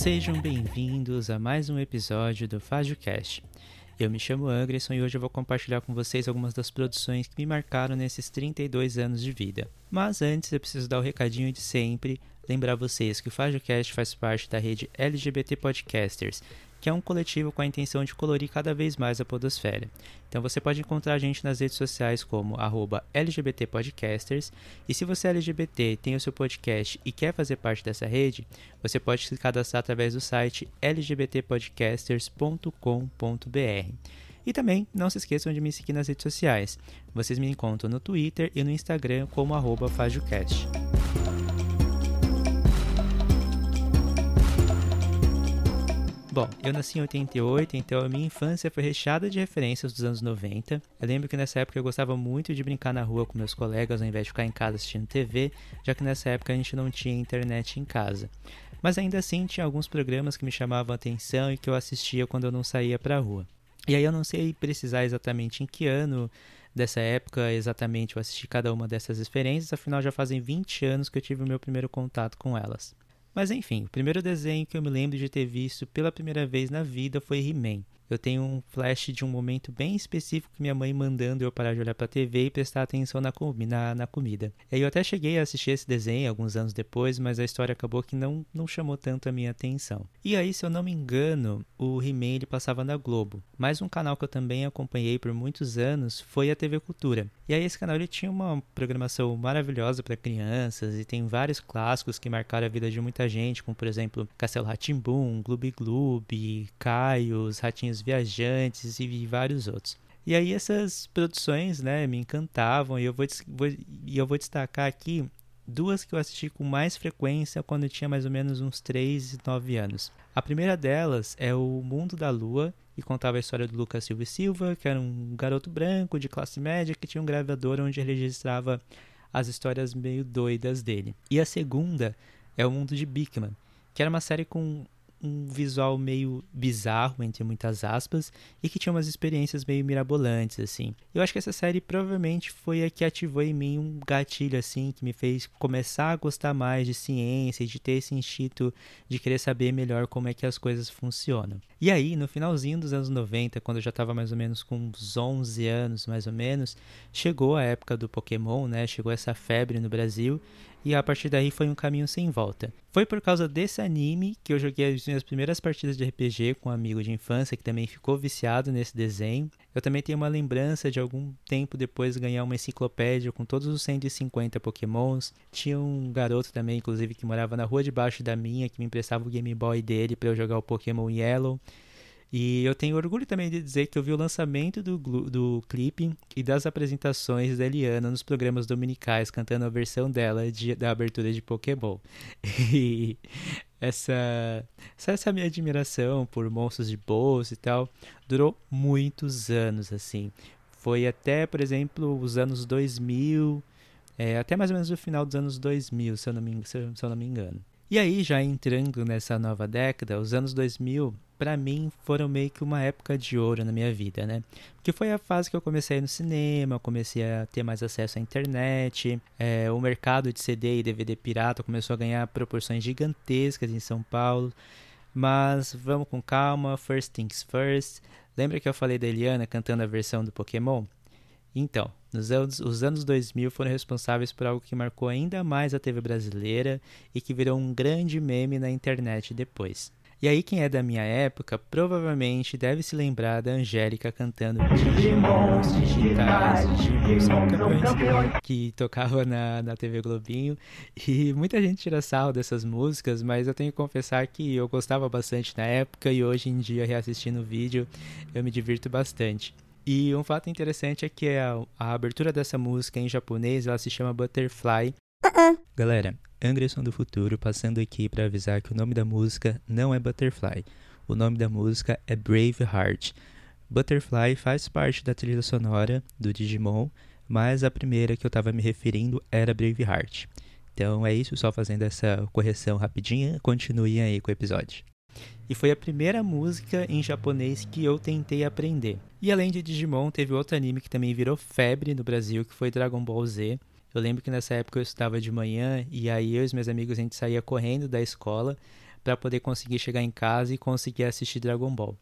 Sejam bem-vindos a mais um episódio do FágioCast. Eu me chamo Anderson e hoje eu vou compartilhar com vocês algumas das produções que me marcaram nesses 32 anos de vida. Mas antes eu preciso dar o recadinho de sempre, lembrar vocês que o FágioCast faz parte da rede LGBT Podcasters, que é um coletivo com a intenção de colorir cada vez mais a podosfera. Então você pode encontrar a gente nas redes sociais como LGBTpodcasters, e se você é LGBT, tem o seu podcast e quer fazer parte dessa rede, você pode se cadastrar através do site lgbtpodcasters.com.br. E também não se esqueçam de me seguir nas redes sociais. Vocês me encontram no Twitter e no Instagram como FajoCast. Bom, eu nasci em 88, então a minha infância foi recheada de referências dos anos 90. Eu lembro que nessa época eu gostava muito de brincar na rua com meus colegas ao invés de ficar em casa assistindo TV, já que nessa época a gente não tinha internet em casa. Mas ainda assim tinha alguns programas que me chamavam a atenção e que eu assistia quando eu não saía pra rua. E aí eu não sei precisar exatamente em que ano dessa época exatamente eu assisti cada uma dessas referências, afinal já fazem 20 anos que eu tive o meu primeiro contato com elas. Mas enfim, o primeiro desenho que eu me lembro de ter visto pela primeira vez na vida foi He-Man eu tenho um flash de um momento bem específico que minha mãe mandando eu parar de olhar para a TV e prestar atenção na, na, na comida. E eu até cheguei a assistir esse desenho alguns anos depois, mas a história acabou que não, não chamou tanto a minha atenção. E aí, se eu não me engano, o He-Man passava na Globo. Mas um canal que eu também acompanhei por muitos anos foi a TV Cultura. E aí esse canal ele tinha uma programação maravilhosa para crianças e tem vários clássicos que marcaram a vida de muita gente, como por exemplo Castelo Ratimbum, Gloob Gloob, Caio, os Ratinhos Viajantes e vários outros. E aí essas produções, né, me encantavam e eu vou, vou, e eu vou destacar aqui duas que eu assisti com mais frequência quando eu tinha mais ou menos uns 3 e 9 anos. A primeira delas é o Mundo da Lua, e contava a história do Lucas Silva e Silva, que era um garoto branco de classe média que tinha um gravador onde ele registrava as histórias meio doidas dele. E a segunda é o Mundo de Bigman, que era uma série com um visual meio bizarro, entre muitas aspas, e que tinha umas experiências meio mirabolantes, assim. Eu acho que essa série provavelmente foi a que ativou em mim um gatilho, assim, que me fez começar a gostar mais de ciência e de ter esse instinto de querer saber melhor como é que as coisas funcionam. E aí, no finalzinho dos anos 90, quando eu já estava mais ou menos com uns 11 anos, mais ou menos, chegou a época do Pokémon, né? Chegou essa febre no Brasil, e a partir daí foi um caminho sem volta. Foi por causa desse anime que eu joguei as minhas primeiras partidas de RPG com um amigo de infância que também ficou viciado nesse desenho. Eu também tenho uma lembrança de algum tempo depois ganhar uma enciclopédia com todos os 150 Pokémons. Tinha um garoto também, inclusive, que morava na rua debaixo da minha, que me emprestava o Game Boy dele para eu jogar o Pokémon Yellow. E eu tenho orgulho também de dizer que eu vi o lançamento do, do clipe e das apresentações da Eliana nos programas dominicais, cantando a versão dela de, da abertura de Pokémon. E essa, essa minha admiração por monstros de bolsa e tal durou muitos anos, assim. Foi até, por exemplo, os anos 2000, é, até mais ou menos o final dos anos 2000, se eu não me, se eu não me engano. E aí, já entrando nessa nova década, os anos 2000 para mim foram meio que uma época de ouro na minha vida, né? Porque foi a fase que eu comecei no cinema, comecei a ter mais acesso à internet, é, o mercado de CD e DVD pirata começou a ganhar proporções gigantescas em São Paulo. Mas vamos com calma, first things first. Lembra que eu falei da Eliana cantando a versão do Pokémon? Então, nos anos, os anos 2000 foram responsáveis por algo que marcou ainda mais a TV brasileira e que virou um grande meme na internet depois. E aí, quem é da minha época provavelmente deve se lembrar da Angélica cantando Digimons Digitais, Digimons Campeões, que tocava na, na TV Globinho. E muita gente tira sarro dessas músicas, mas eu tenho que confessar que eu gostava bastante na época e hoje em dia, reassistindo o vídeo, eu me divirto bastante. E um fato interessante é que a, a abertura dessa música em japonês ela se chama Butterfly. Uh -uh. Galera, Anderson do Futuro passando aqui para avisar que o nome da música não é Butterfly. O nome da música é Brave Heart. Butterfly faz parte da trilha sonora do Digimon, mas a primeira que eu estava me referindo era Brave Heart. Então é isso, só fazendo essa correção rapidinha, continuem aí com o episódio. E foi a primeira música em japonês que eu tentei aprender. E além de Digimon, teve outro anime que também virou febre no Brasil, que foi Dragon Ball Z. Eu lembro que nessa época eu estudava de manhã e aí eu e meus amigos a gente saía correndo da escola para poder conseguir chegar em casa e conseguir assistir Dragon Ball.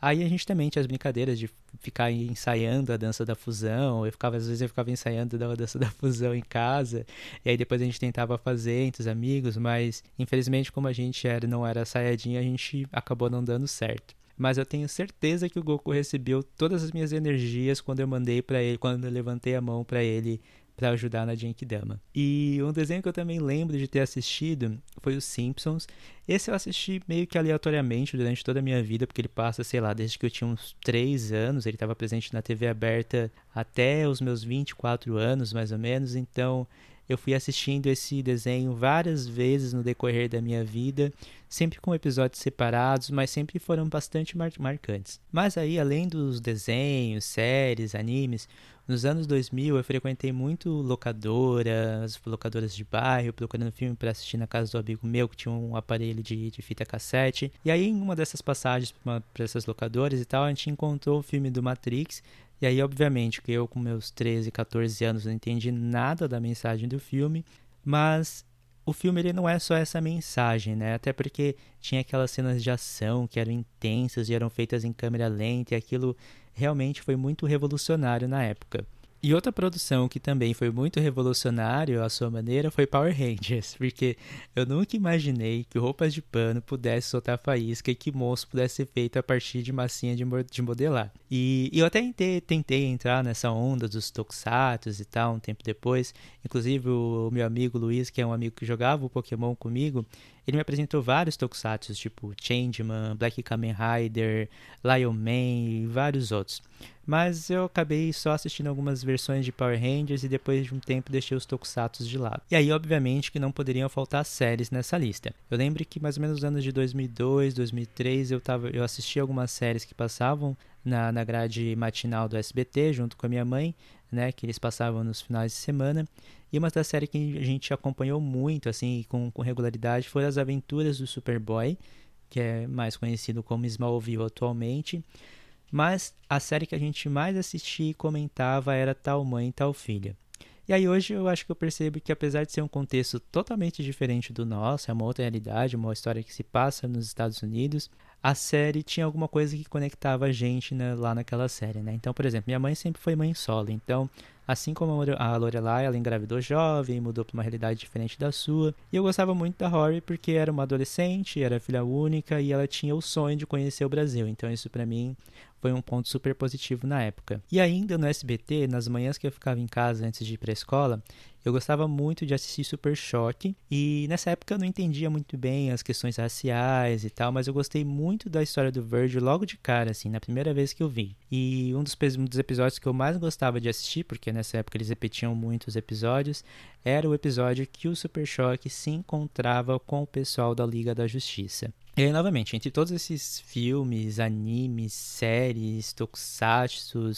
Aí a gente também tinha as brincadeiras de ficar ensaiando a dança da fusão. Eu ficava, às vezes eu ficava ensaiando a dança da fusão em casa. E aí depois a gente tentava fazer entre os amigos, mas infelizmente como a gente era, não era saiadinha, a gente acabou não dando certo. Mas eu tenho certeza que o Goku recebeu todas as minhas energias quando eu mandei para ele, quando eu levantei a mão para ele para ajudar na Genkidama. E um desenho que eu também lembro de ter assistido foi os Simpsons. Esse eu assisti meio que aleatoriamente durante toda a minha vida, porque ele passa, sei lá, desde que eu tinha uns 3 anos, ele estava presente na TV aberta até os meus 24 anos, mais ou menos, então eu fui assistindo esse desenho várias vezes no decorrer da minha vida, sempre com episódios separados, mas sempre foram bastante mar marcantes. Mas aí, além dos desenhos, séries, animes, nos anos 2000 eu frequentei muito locadoras, locadoras de bairro, procurando filme para assistir na casa do amigo meu que tinha um aparelho de, de fita cassete. E aí, em uma dessas passagens para essas locadoras e tal, a gente encontrou o filme do Matrix e aí, obviamente, que eu com meus 13, 14 anos não entendi nada da mensagem do filme, mas o filme ele não é só essa mensagem, né? Até porque tinha aquelas cenas de ação que eram intensas e eram feitas em câmera lenta, e aquilo realmente foi muito revolucionário na época. E outra produção que também foi muito revolucionário à sua maneira foi Power Rangers, porque eu nunca imaginei que roupas de pano pudesse soltar faísca e que monstro pudesse ser feito a partir de massinha de, de modelar. E, e, eu até tentei, tentei, entrar nessa onda dos tokusatsu e tal um tempo depois. Inclusive o meu amigo Luiz, que é um amigo que jogava o Pokémon comigo, ele me apresentou vários tokusatsu, tipo Changeman, Black Kamen Rider, Lion Man e vários outros. Mas eu acabei só assistindo algumas versões de Power Rangers e depois de um tempo deixei os tokusatsu de lado. E aí, obviamente, que não poderiam faltar séries nessa lista. Eu lembro que mais ou menos nos anos de 2002, 2003, eu, tava, eu assisti algumas séries que passavam na, na grade matinal do SBT junto com a minha mãe, né, que eles passavam nos finais de semana. E uma das séries que a gente acompanhou muito, assim, com, com regularidade, foram as aventuras do Superboy, que é mais conhecido como Smallville atualmente. Mas a série que a gente mais assistia e comentava era Tal Mãe, Tal Filha. E aí hoje eu acho que eu percebo que apesar de ser um contexto totalmente diferente do nosso, é uma outra realidade, uma história que se passa nos Estados Unidos, a série tinha alguma coisa que conectava a gente né, lá naquela série, né? Então, por exemplo, minha mãe sempre foi mãe solo, então Assim como a Lorelai, ela engravidou jovem, mudou para uma realidade diferente da sua. E eu gostava muito da Rory porque era uma adolescente, era filha única e ela tinha o sonho de conhecer o Brasil. Então isso para mim foi um ponto super positivo na época. E ainda no SBT, nas manhãs que eu ficava em casa antes de ir para a escola, eu gostava muito de assistir Super Choque e nessa época eu não entendia muito bem as questões raciais e tal, mas eu gostei muito da história do Virgil logo de cara, assim, na primeira vez que eu vi. E um dos, um dos episódios que eu mais gostava de assistir, porque nessa época eles repetiam muitos episódios, era o episódio que o Super Choque se encontrava com o pessoal da Liga da Justiça. E aí, novamente, entre todos esses filmes, animes, séries, tokusatsu,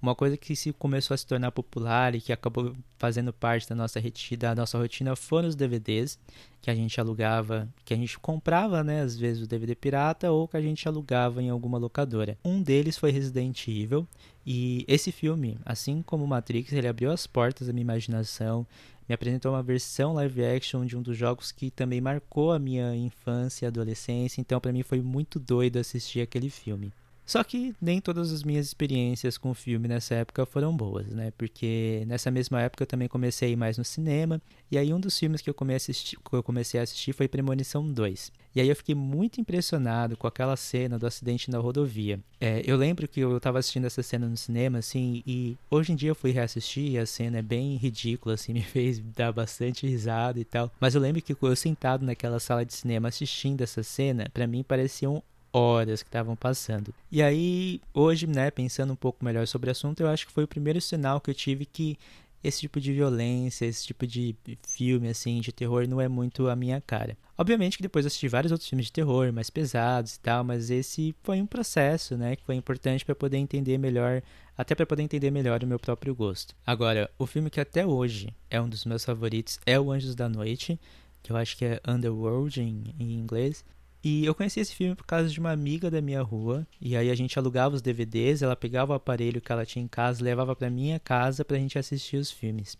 uma coisa que se começou a se tornar popular e que acabou fazendo parte da nossa, da nossa rotina foram os DVDs que a gente alugava, que a gente comprava, né, às vezes o DVD pirata ou que a gente alugava em alguma locadora. Um deles foi Resident Evil e esse filme, assim como Matrix, ele abriu as portas da minha imaginação, me apresentou uma versão live action de um dos jogos que também marcou a minha infância e adolescência, então para mim foi muito doido assistir aquele filme. Só que nem todas as minhas experiências com o filme nessa época foram boas, né? Porque nessa mesma época eu também comecei a ir mais no cinema. E aí um dos filmes que eu comecei a assistir, eu comecei a assistir foi Premonição 2. E aí eu fiquei muito impressionado com aquela cena do acidente na rodovia. É, eu lembro que eu estava assistindo essa cena no cinema, assim, e hoje em dia eu fui reassistir e a cena é bem ridícula, assim, me fez dar bastante risada e tal. Mas eu lembro que eu sentado naquela sala de cinema assistindo essa cena, para mim parecia um horas que estavam passando. E aí, hoje, né, pensando um pouco melhor sobre o assunto, eu acho que foi o primeiro sinal que eu tive que esse tipo de violência, esse tipo de filme assim de terror não é muito a minha cara. Obviamente que depois assisti vários outros filmes de terror mais pesados e tal, mas esse foi um processo, né, que foi importante para poder entender melhor, até para poder entender melhor o meu próprio gosto. Agora, o filme que até hoje é um dos meus favoritos é O Anjos da Noite, que eu acho que é Underworld em, em inglês. E eu conheci esse filme por causa de uma amiga da minha rua. E aí a gente alugava os DVDs, ela pegava o aparelho que ela tinha em casa, levava para minha casa pra gente assistir os filmes.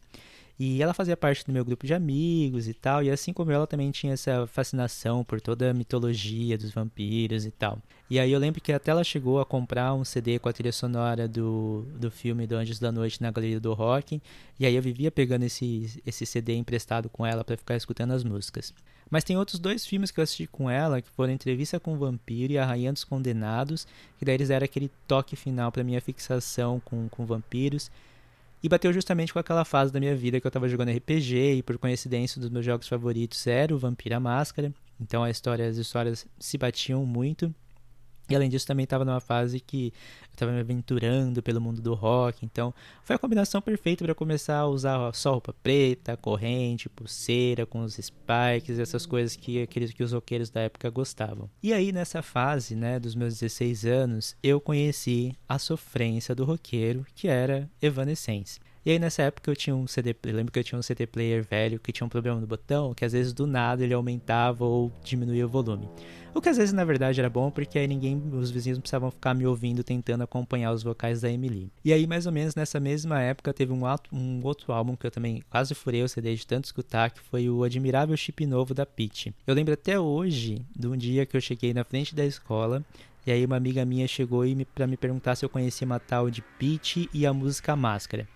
E ela fazia parte do meu grupo de amigos e tal, e assim como ela também tinha essa fascinação por toda a mitologia dos vampiros e tal. E aí eu lembro que até ela chegou a comprar um CD com a trilha sonora do, do filme do Anjos da Noite na Galeria do Rock, e aí eu vivia pegando esse, esse CD emprestado com ela para ficar escutando as músicas. Mas tem outros dois filmes que eu assisti com ela, que foram Entrevista com o Vampiro e A Rainha dos Condenados, que daí eles deram aquele toque final para minha fixação com, com vampiros. E bateu justamente com aquela fase da minha vida que eu estava jogando RPG e por coincidência um dos meus jogos favoritos era o Vampiro a Máscara. Então a história, as histórias se batiam muito. E além disso, também estava numa fase que eu estava me aventurando pelo mundo do rock. Então, foi a combinação perfeita para começar a usar só roupa preta, corrente, pulseira, com os spikes, essas coisas que, aqueles, que os roqueiros da época gostavam. E aí, nessa fase, né, dos meus 16 anos, eu conheci a sofrência do roqueiro, que era Evanescence. E aí nessa época eu tinha um CD, lembro que eu tinha um CD player velho que tinha um problema no botão, que às vezes do nada ele aumentava ou diminuía o volume. O que às vezes na verdade era bom porque aí ninguém, os vizinhos não precisavam ficar me ouvindo tentando acompanhar os vocais da Emily. E aí mais ou menos nessa mesma época teve um, um outro álbum que eu também quase furei o CD de tanto escutar, que foi o Admirável Chip Novo da Peach. Eu lembro até hoje de um dia que eu cheguei na frente da escola e aí uma amiga minha chegou e me, para me perguntar se eu conhecia uma tal de Peach e a música Máscara.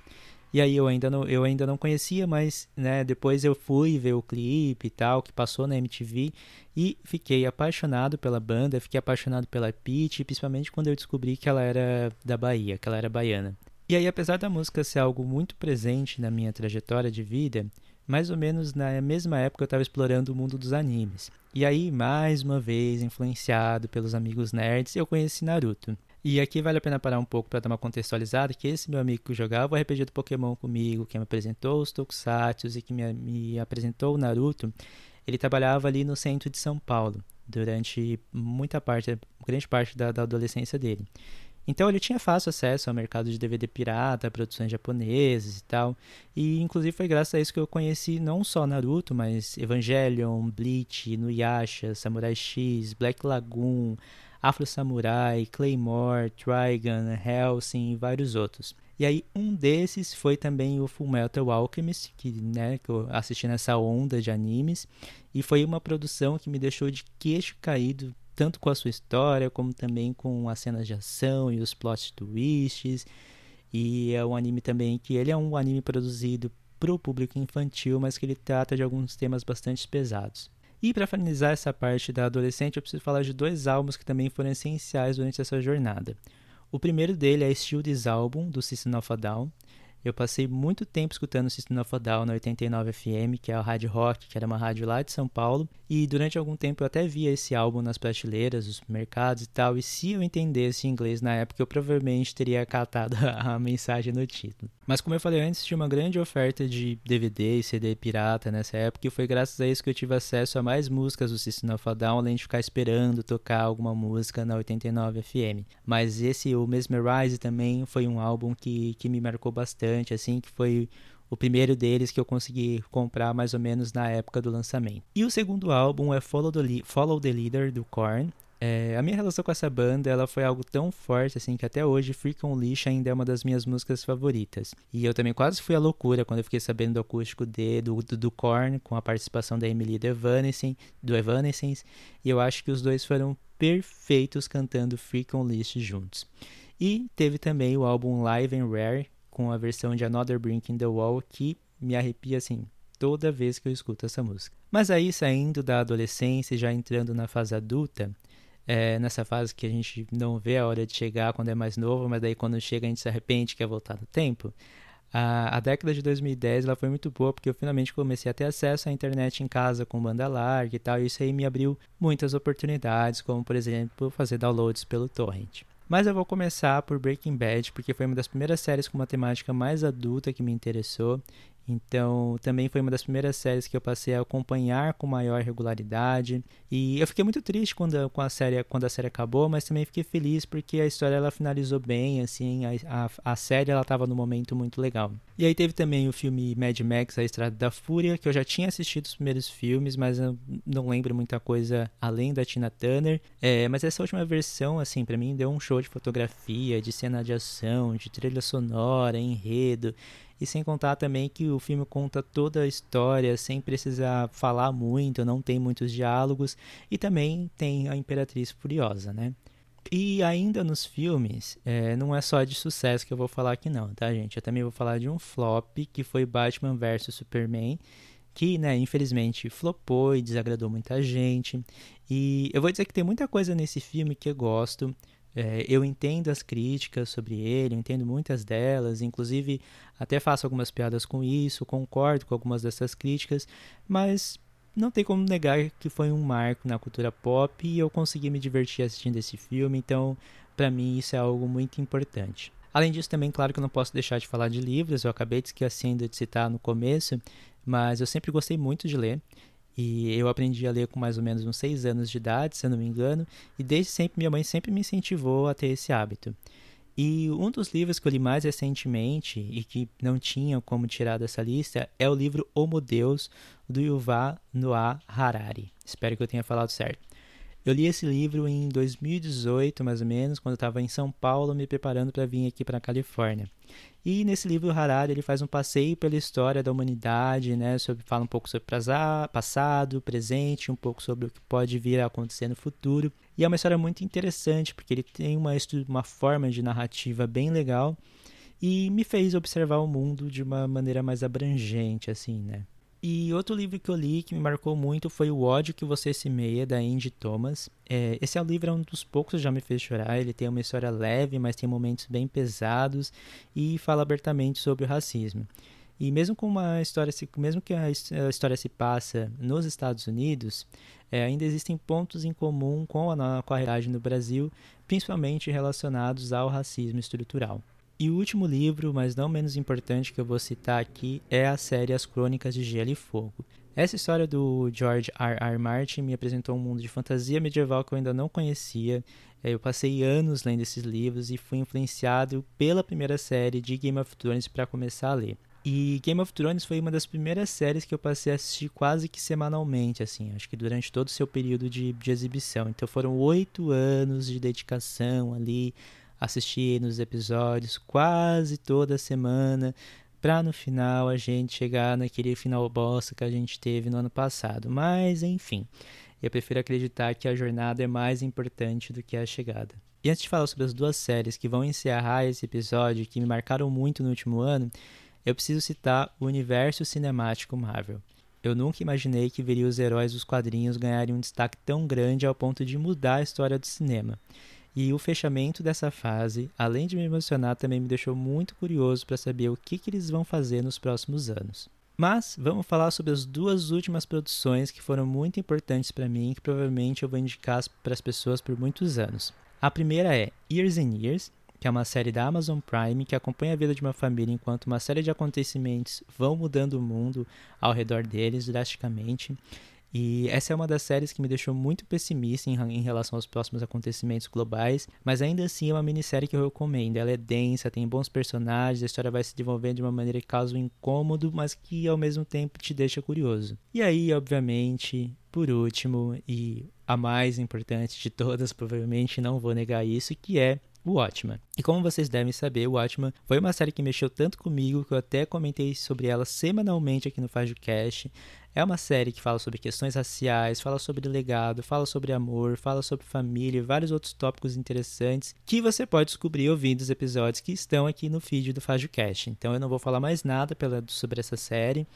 E aí eu ainda não, eu ainda não conhecia, mas né, depois eu fui ver o clipe e tal, que passou na MTV, e fiquei apaixonado pela banda, fiquei apaixonado pela Peach, principalmente quando eu descobri que ela era da Bahia, que ela era baiana. E aí, apesar da música ser algo muito presente na minha trajetória de vida, mais ou menos na mesma época eu estava explorando o mundo dos animes. E aí, mais uma vez, influenciado pelos amigos nerds, eu conheci Naruto. E aqui vale a pena parar um pouco para dar uma contextualizada, que esse meu amigo que jogava o RPG do Pokémon comigo, que me apresentou os Tokusatsu e que me, me apresentou o Naruto, ele trabalhava ali no centro de São Paulo durante muita parte, grande parte da, da adolescência dele. Então ele tinha fácil acesso ao mercado de DVD pirata, produções japonesas e tal. E inclusive foi graças a isso que eu conheci não só Naruto, mas Evangelion, Bleach, Nuyasha, Samurai X, Black Lagoon, Afro Samurai, Claymore, Trigun, Hellsing e vários outros. E aí um desses foi também o Fullmetal Alchemist, que, né, que eu assisti nessa onda de animes, e foi uma produção que me deixou de queixo caído tanto com a sua história, como também com as cenas de ação e os plot twists. E é um anime também que ele é um anime produzido para o público infantil, mas que ele trata de alguns temas bastante pesados. E para finalizar essa parte da adolescente, eu preciso falar de dois álbuns que também foram essenciais durante essa jornada. O primeiro dele é Still This Album, do System of a Down. Eu passei muito tempo escutando System of a Down na 89 FM, que é a rádio rock, que era uma rádio lá de São Paulo, e durante algum tempo eu até via esse álbum nas prateleiras, nos mercados e tal, e se eu entendesse inglês na época, eu provavelmente teria catado a mensagem no título. Mas como eu falei antes, tinha uma grande oferta de DVD e CD pirata nessa época, e foi graças a isso que eu tive acesso a mais músicas do System of a Down, além de ficar esperando tocar alguma música na 89 FM. Mas esse, o Mesmerize também, foi um álbum que, que me marcou bastante, assim, que foi o primeiro deles que eu consegui comprar mais ou menos na época do lançamento. E o segundo álbum é Follow the, Follow the Leader, do Korn. É, a minha relação com essa banda ela foi algo tão forte assim que até hoje Freak on Leash ainda é uma das minhas músicas favoritas. E eu também quase fui à loucura quando eu fiquei sabendo do acústico do, do, do Korn com a participação da Emily do Evanescence, do Evanescence e eu acho que os dois foram perfeitos cantando Freak on Leash juntos. E teve também o álbum Live and Rare com a versão de Another Brink in the Wall que me arrepia assim toda vez que eu escuto essa música. Mas aí saindo da adolescência e já entrando na fase adulta, é, nessa fase que a gente não vê a hora de chegar quando é mais novo, mas daí quando chega a gente se arrepende quer voltar no tempo. A, a, década de 2010 ela foi muito boa porque eu finalmente comecei a ter acesso à internet em casa com banda larga e tal, e isso aí me abriu muitas oportunidades, como por exemplo fazer downloads pelo torrent. Mas eu vou começar por Breaking Bad, porque foi uma das primeiras séries com uma temática mais adulta que me interessou então, também foi uma das primeiras séries que eu passei a acompanhar com maior regularidade. E eu fiquei muito triste quando, com a série, quando a série acabou, mas também fiquei feliz porque a história ela finalizou bem, assim, a, a, a série ela estava num momento muito legal. E aí teve também o filme Mad Max, A Estrada da Fúria, que eu já tinha assistido os primeiros filmes, mas não lembro muita coisa além da Tina Turner. É, mas essa última versão, assim, para mim deu um show de fotografia, de cena de ação, de trilha sonora, enredo. E sem contar também que o filme conta toda a história sem precisar falar muito, não tem muitos diálogos e também tem a Imperatriz Furiosa, né? E ainda nos filmes, é, não é só de sucesso que eu vou falar aqui não, tá gente? Eu também vou falar de um flop que foi Batman vs Superman, que, né, infelizmente flopou e desagradou muita gente. E eu vou dizer que tem muita coisa nesse filme que eu gosto. É, eu entendo as críticas sobre ele, eu entendo muitas delas, inclusive até faço algumas piadas com isso, concordo com algumas dessas críticas, mas não tem como negar que foi um marco na cultura pop e eu consegui me divertir assistindo esse filme, então para mim isso é algo muito importante. Além disso, também, claro que eu não posso deixar de falar de livros, eu acabei esquecendo de citar no começo, mas eu sempre gostei muito de ler. E eu aprendi a ler com mais ou menos uns 6 anos de idade, se eu não me engano, e desde sempre minha mãe sempre me incentivou a ter esse hábito. E um dos livros que eu li mais recentemente e que não tinha como tirar dessa lista é o livro Homo Deus, do Yuval Noah Harari. Espero que eu tenha falado certo. Eu li esse livro em 2018, mais ou menos, quando eu estava em São Paulo, me preparando para vir aqui para a Califórnia. E nesse livro, o Harari ele faz um passeio pela história da humanidade, né? Sobre, fala um pouco sobre passado, presente, um pouco sobre o que pode vir a acontecer no futuro. E é uma história muito interessante, porque ele tem uma, uma forma de narrativa bem legal e me fez observar o mundo de uma maneira mais abrangente, assim, né? E outro livro que eu li que me marcou muito foi O Ódio que Você Semeia, da Andy Thomas. É, esse é um livro é um dos poucos que já me fez chorar. Ele tem uma história leve, mas tem momentos bem pesados e fala abertamente sobre o racismo. E mesmo com uma história, mesmo que a história se passa nos Estados Unidos, é, ainda existem pontos em comum com a, com a realidade no Brasil, principalmente relacionados ao racismo estrutural. E o último livro, mas não menos importante que eu vou citar aqui, é a série As Crônicas de Gelo e Fogo. Essa história do George R. R. Martin me apresentou um mundo de fantasia medieval que eu ainda não conhecia. É, eu passei anos lendo esses livros e fui influenciado pela primeira série de Game of Thrones para começar a ler. E Game of Thrones foi uma das primeiras séries que eu passei a assistir quase que semanalmente, assim, acho que durante todo o seu período de, de exibição. Então foram oito anos de dedicação ali, assistir nos episódios quase toda semana, para no final a gente chegar naquele final bosta que a gente teve no ano passado. Mas enfim, eu prefiro acreditar que a jornada é mais importante do que a chegada. E antes de falar sobre as duas séries que vão encerrar esse episódio que me marcaram muito no último ano, eu preciso citar o universo cinemático Marvel. Eu nunca imaginei que veria os heróis dos quadrinhos ganharem um destaque tão grande ao ponto de mudar a história do cinema. E o fechamento dessa fase, além de me emocionar, também me deixou muito curioso para saber o que, que eles vão fazer nos próximos anos. Mas vamos falar sobre as duas últimas produções que foram muito importantes para mim e que provavelmente eu vou indicar para as pessoas por muitos anos. A primeira é Years and Years, que é uma série da Amazon Prime que acompanha a vida de uma família enquanto uma série de acontecimentos vão mudando o mundo ao redor deles drasticamente. E essa é uma das séries que me deixou muito pessimista em, em, relação aos próximos acontecimentos globais, mas ainda assim é uma minissérie que eu recomendo. Ela é densa, tem bons personagens, a história vai se desenvolvendo de uma maneira que causa um incômodo, mas que ao mesmo tempo te deixa curioso. E aí, obviamente, por último, e a mais importante de todas, provavelmente não vou negar isso, que é o Watchman. E como vocês devem saber, o Watchman foi uma série que mexeu tanto comigo que eu até comentei sobre ela semanalmente aqui no FajoCast. É uma série que fala sobre questões raciais, fala sobre legado, fala sobre amor, fala sobre família e vários outros tópicos interessantes que você pode descobrir ouvindo os episódios que estão aqui no feed do FajoCast. Então eu não vou falar mais nada pela, sobre essa série.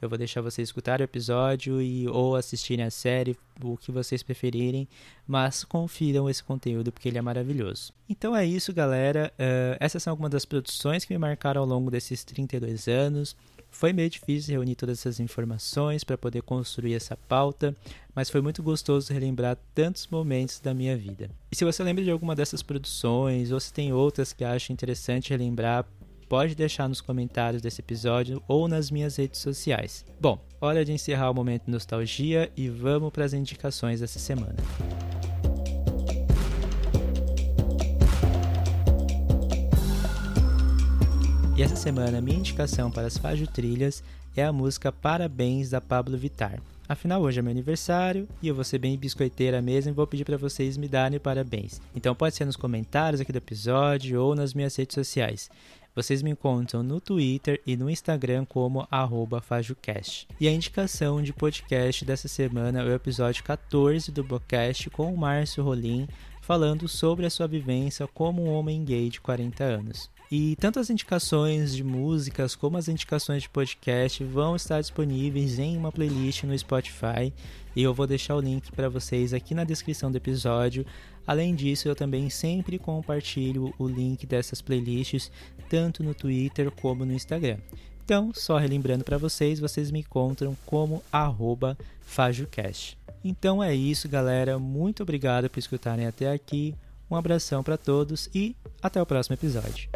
Eu vou deixar vocês escutarem o episódio e ou assistirem a série, o que vocês preferirem, mas confiram esse conteúdo porque ele é maravilhoso. Então é isso, galera. Uh, essas são algumas das produções que me marcaram ao longo desses 32 anos. Foi meio difícil reunir todas essas informações para poder construir essa pauta, mas foi muito gostoso relembrar tantos momentos da minha vida. E se você lembra de alguma dessas produções, ou se tem outras que acha interessante relembrar, pode deixar nos comentários desse episódio ou nas minhas redes sociais. Bom, hora de encerrar o momento nostalgia e vamos para as indicações dessa semana. E essa semana, minha indicação para as Fajo Trilhas é a música Parabéns da Pablo Vitar. Afinal, hoje é meu aniversário e eu vou ser bem biscoiteira mesmo e vou pedir para vocês me darem parabéns. Então pode ser nos comentários aqui do episódio ou nas minhas redes sociais. Vocês me encontram no Twitter e no Instagram como FajoCast. E a indicação de podcast dessa semana é o episódio 14 do podcast com o Márcio Rolim, falando sobre a sua vivência como um homem gay de 40 anos. E tanto as indicações de músicas como as indicações de podcast vão estar disponíveis em uma playlist no Spotify e eu vou deixar o link para vocês aqui na descrição do episódio. Além disso, eu também sempre compartilho o link dessas playlists tanto no Twitter como no Instagram. Então, só relembrando para vocês, vocês me encontram como FajoCast. Então é isso, galera. Muito obrigado por escutarem até aqui. Um abração para todos e até o próximo episódio.